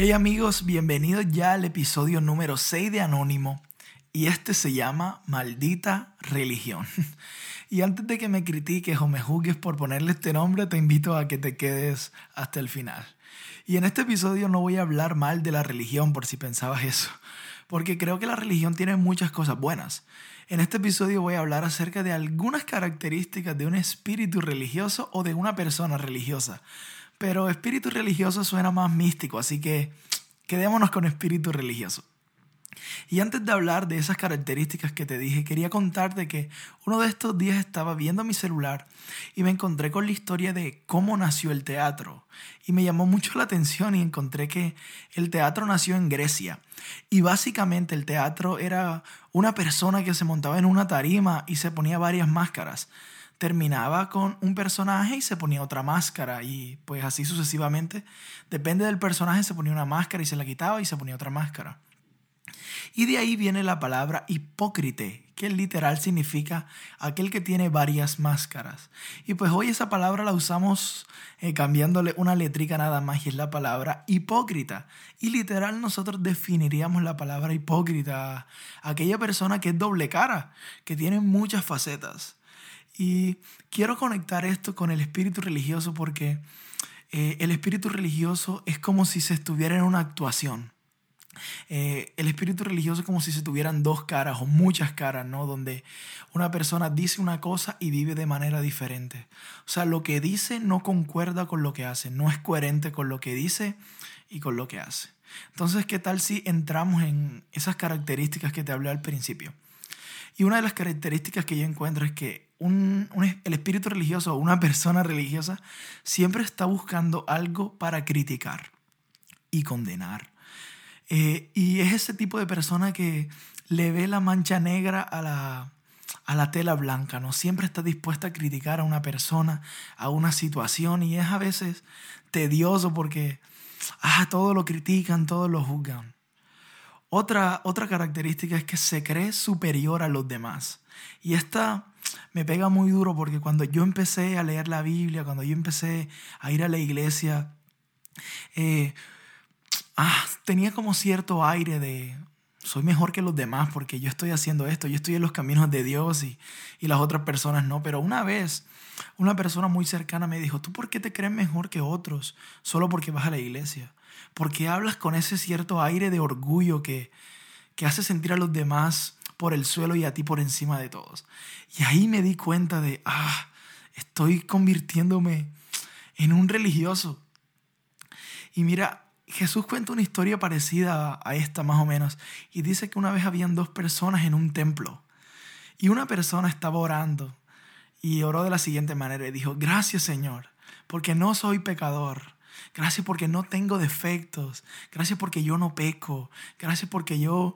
Hey amigos, bienvenidos ya al episodio número 6 de Anónimo y este se llama Maldita Religión. Y antes de que me critiques o me juzgues por ponerle este nombre, te invito a que te quedes hasta el final. Y en este episodio no voy a hablar mal de la religión por si pensabas eso, porque creo que la religión tiene muchas cosas buenas. En este episodio voy a hablar acerca de algunas características de un espíritu religioso o de una persona religiosa. Pero espíritu religioso suena más místico, así que quedémonos con espíritu religioso. Y antes de hablar de esas características que te dije, quería contarte que uno de estos días estaba viendo mi celular y me encontré con la historia de cómo nació el teatro. Y me llamó mucho la atención y encontré que el teatro nació en Grecia. Y básicamente el teatro era una persona que se montaba en una tarima y se ponía varias máscaras terminaba con un personaje y se ponía otra máscara y pues así sucesivamente. Depende del personaje, se ponía una máscara y se la quitaba y se ponía otra máscara. Y de ahí viene la palabra hipócrite, que literal significa aquel que tiene varias máscaras. Y pues hoy esa palabra la usamos eh, cambiándole una letrica nada más y es la palabra hipócrita. Y literal nosotros definiríamos la palabra hipócrita, aquella persona que es doble cara, que tiene muchas facetas. Y quiero conectar esto con el espíritu religioso porque eh, el espíritu religioso es como si se estuviera en una actuación. Eh, el espíritu religioso es como si se tuvieran dos caras o muchas caras, ¿no? Donde una persona dice una cosa y vive de manera diferente. O sea, lo que dice no concuerda con lo que hace, no es coherente con lo que dice y con lo que hace. Entonces, ¿qué tal si entramos en esas características que te hablé al principio? Y una de las características que yo encuentro es que el espíritu religioso o una persona religiosa siempre está buscando algo para criticar y condenar. Eh, y es ese tipo de persona que le ve la mancha negra a la, a la tela blanca, ¿no? Siempre está dispuesta a criticar a una persona, a una situación y es a veces tedioso porque ah, todo lo critican, todo lo juzgan. Otra, otra característica es que se cree superior a los demás. Y esta me pega muy duro porque cuando yo empecé a leer la Biblia, cuando yo empecé a ir a la iglesia, eh, ah, tenía como cierto aire de soy mejor que los demás porque yo estoy haciendo esto, yo estoy en los caminos de Dios y, y las otras personas no. Pero una vez una persona muy cercana me dijo, ¿tú por qué te crees mejor que otros solo porque vas a la iglesia? Porque hablas con ese cierto aire de orgullo que, que hace sentir a los demás por el suelo y a ti por encima de todos. Y ahí me di cuenta de, ah, estoy convirtiéndome en un religioso. Y mira, Jesús cuenta una historia parecida a esta más o menos y dice que una vez habían dos personas en un templo y una persona estaba orando y oró de la siguiente manera y dijo, gracias Señor, porque no soy pecador Gracias porque no tengo defectos. Gracias porque yo no peco. Gracias porque yo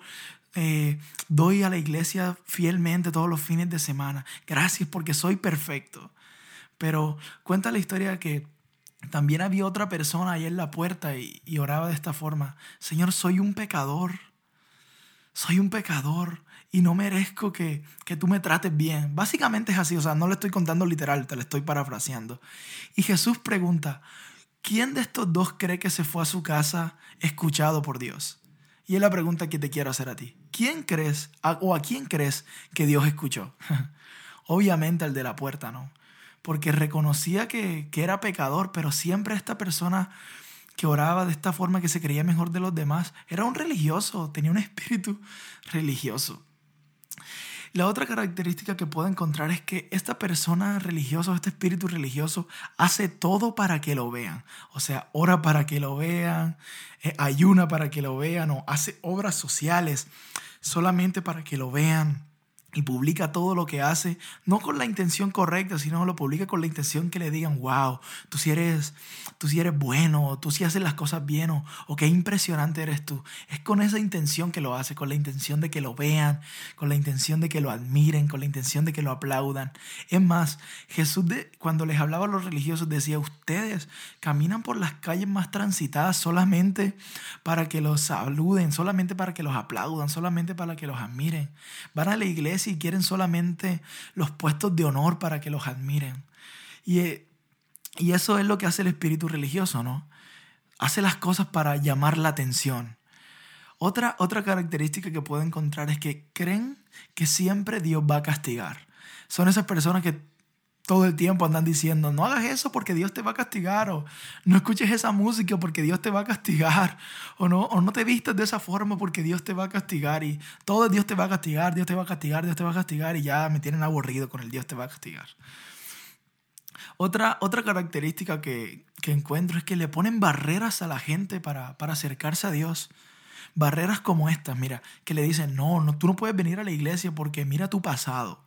eh, doy a la iglesia fielmente todos los fines de semana. Gracias porque soy perfecto. Pero cuenta la historia que también había otra persona ahí en la puerta y, oraba de esta forma. Señor, soy un pecador. Soy un pecador y no merezco que, que, tú me trates bien. Básicamente es así, o sea, no le estoy contando literal, te lo estoy parafraseando. Y Jesús pregunta, ¿quién de estos dos cree que se fue a su casa escuchado por Dios? Y es la pregunta que te quiero hacer a ti. ¿Quién crees o a quién crees que Dios escuchó? Obviamente al de la puerta, ¿no? Porque reconocía que, que era pecador, pero siempre esta persona que oraba de esta forma, que se creía mejor de los demás, era un religioso, tenía un espíritu religioso. La otra característica que puedo encontrar es que esta persona religiosa, este espíritu religioso, hace todo para que lo vean. O sea, ora para que lo vean, eh, ayuna para que lo vean, o hace obras sociales solamente para que lo vean y publica todo lo que hace, no con la intención correcta, sino lo publica con la intención que le digan, wow, tú si eres, si eres bueno, tú si haces las cosas bien, o, o, qué impresionante eres tú. Es con esa intención que lo hace, con la intención de que lo vean, con la intención de que lo admiren, con la intención de que lo aplaudan. Es más, Jesús de, cuando les hablaba a los religiosos decía, ustedes caminan por las calles más transitadas solamente para que los saluden, solamente para que los aplaudan, solamente para que los admiren. Van a la iglesia y quieren solamente los puestos de honor para que los admiren. Y, y eso es lo que hace el espíritu religioso, ¿no? hace las cosas para llamar la atención. Otra, otra característica que puedo encontrar es que creen que siempre Dios va a castigar. Son esas personas que todo el tiempo andan diciendo, no hagas eso porque Dios te va a castigar, o no escuches esa música porque Dios te va a castigar, o no, o no te vistas de esa forma porque Dios te va a castigar, y todo Dios te va a castigar, Dios te va a castigar, Dios te va a castigar, y ya me tienen aburrido con el Dios te va a castigar. Otra, otra característica que, que encuentro es que le ponen barreras a la gente para, para acercarse a Dios. Barreras como estas, mira, que le dicen, no, no, tú no puedes venir a la iglesia porque mira tu pasado.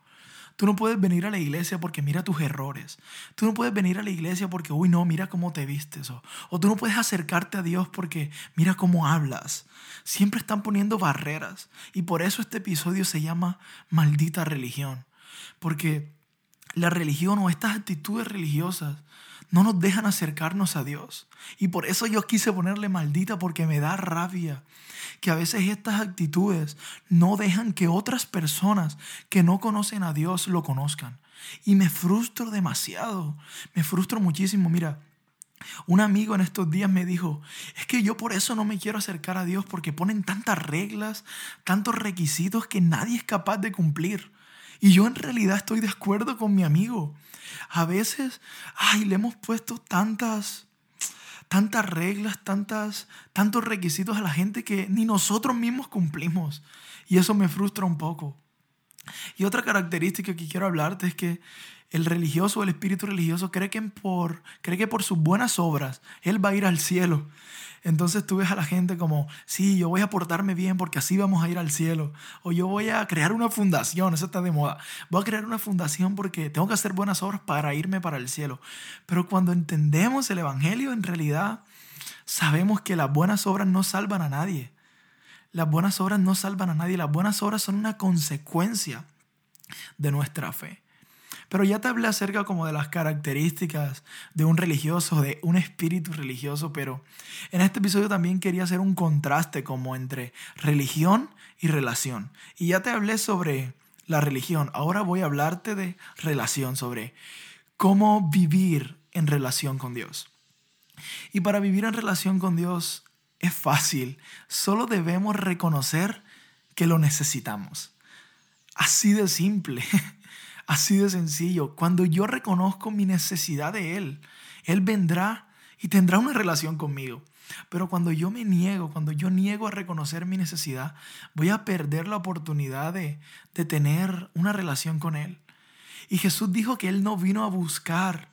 Tú no puedes venir a la iglesia porque mira tus errores. Tú no puedes venir a la iglesia porque, uy, no, mira cómo te vistes. O, o tú no puedes acercarte a Dios porque mira cómo hablas. Siempre están poniendo barreras. Y por eso este episodio se llama Maldita religión. Porque la religión o estas actitudes religiosas no nos dejan acercarnos a Dios. Y por eso yo quise ponerle maldita porque me da rabia que a veces estas actitudes no dejan que otras personas que no conocen a Dios lo conozcan. Y me frustro demasiado, me frustro muchísimo. Mira, un amigo en estos días me dijo, es que yo por eso no me quiero acercar a Dios porque ponen tantas reglas, tantos requisitos que nadie es capaz de cumplir. Y yo en realidad estoy de acuerdo con mi amigo. A veces, ay, le hemos puesto tantas, tantas reglas, tantas, tantos requisitos a la gente que ni nosotros mismos cumplimos. Y eso me frustra un poco. Y otra característica que quiero hablarte es que el religioso, el espíritu religioso, cree que, por, cree que por sus buenas obras él va a ir al cielo. Entonces tú ves a la gente como, sí, yo voy a portarme bien porque así vamos a ir al cielo. O yo voy a crear una fundación, eso está de moda. Voy a crear una fundación porque tengo que hacer buenas obras para irme para el cielo. Pero cuando entendemos el Evangelio, en realidad sabemos que las buenas obras no salvan a nadie. Las buenas obras no salvan a nadie. Las buenas obras son una consecuencia de nuestra fe. Pero ya te hablé acerca como de las características de un religioso, de un espíritu religioso, pero en este episodio también quería hacer un contraste como entre religión y relación. Y ya te hablé sobre la religión, ahora voy a hablarte de relación, sobre cómo vivir en relación con Dios. Y para vivir en relación con Dios es fácil, solo debemos reconocer que lo necesitamos. Así de simple. Así de sencillo. Cuando yo reconozco mi necesidad de Él, Él vendrá y tendrá una relación conmigo. Pero cuando yo me niego, cuando yo niego a reconocer mi necesidad, voy a perder la oportunidad de, de tener una relación con Él. Y Jesús dijo que Él no vino a buscar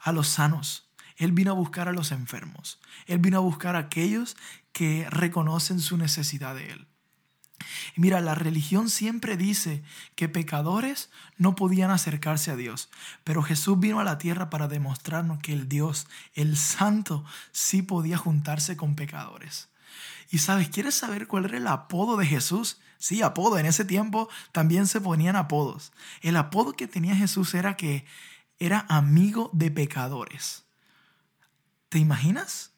a los sanos, Él vino a buscar a los enfermos, Él vino a buscar a aquellos que reconocen su necesidad de Él. Mira, la religión siempre dice que pecadores no podían acercarse a Dios, pero Jesús vino a la tierra para demostrarnos que el Dios, el Santo, sí podía juntarse con pecadores. Y sabes, ¿quieres saber cuál era el apodo de Jesús? Sí, apodo. En ese tiempo también se ponían apodos. El apodo que tenía Jesús era que era amigo de pecadores. ¿Te imaginas?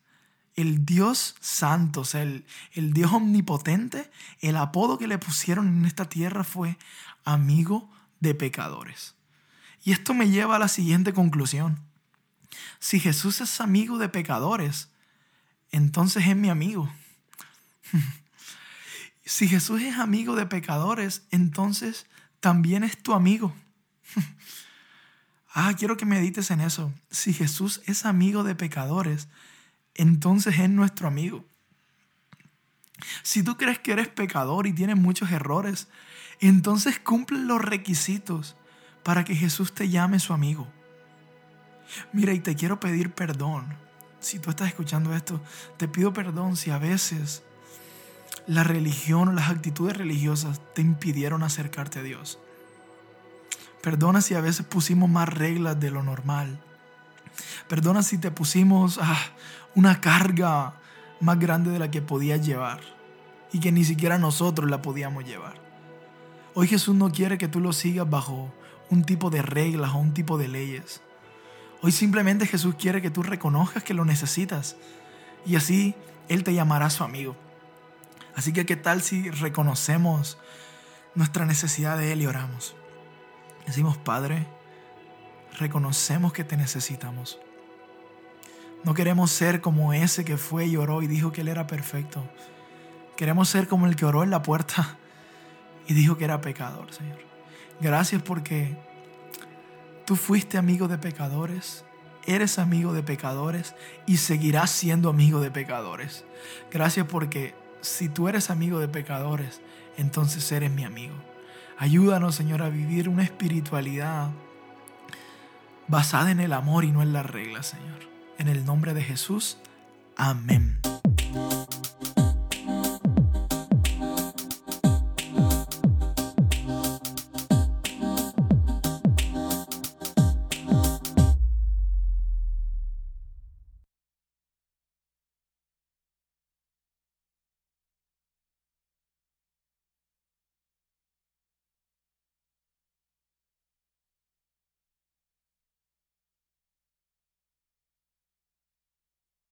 El Dios santo, o sea, el, el, Dios omnipotente, el apodo que le pusieron en esta tierra fue amigo de pecadores. Y esto me lleva a la siguiente conclusión. Si Jesús es amigo de pecadores, entonces es mi amigo. si Jesús es amigo de pecadores, entonces también es tu amigo. ah, quiero que medites en eso. Si Jesús es amigo de pecadores, entonces es nuestro amigo. Si tú crees que eres pecador y tienes muchos errores, entonces cumple los requisitos para que Jesús te llame su amigo. Mira, y te quiero pedir perdón. Si tú estás escuchando esto, te pido perdón si a veces la religión o las actitudes religiosas te impidieron acercarte a Dios. Perdona si a veces pusimos más reglas de lo normal. Perdona si te pusimos ah, una carga más grande de la que podías llevar y que ni siquiera nosotros la podíamos llevar. Hoy Jesús no quiere que tú lo sigas bajo un tipo de reglas o un tipo de leyes. Hoy simplemente Jesús quiere que tú reconozcas que lo necesitas y así Él te llamará su amigo. Así que qué tal si reconocemos nuestra necesidad de Él y oramos. Decimos, Padre, reconocemos que te necesitamos. No queremos ser como ese que fue y oró y dijo que él era perfecto. Queremos ser como el que oró en la puerta y dijo que era pecador, Señor. Gracias porque tú fuiste amigo de pecadores, eres amigo de pecadores y seguirás siendo amigo de pecadores. Gracias porque si tú eres amigo de pecadores, entonces eres mi amigo. Ayúdanos, Señor, a vivir una espiritualidad basada en el amor y no en las reglas, Señor. En el nombre de Jesús, amén.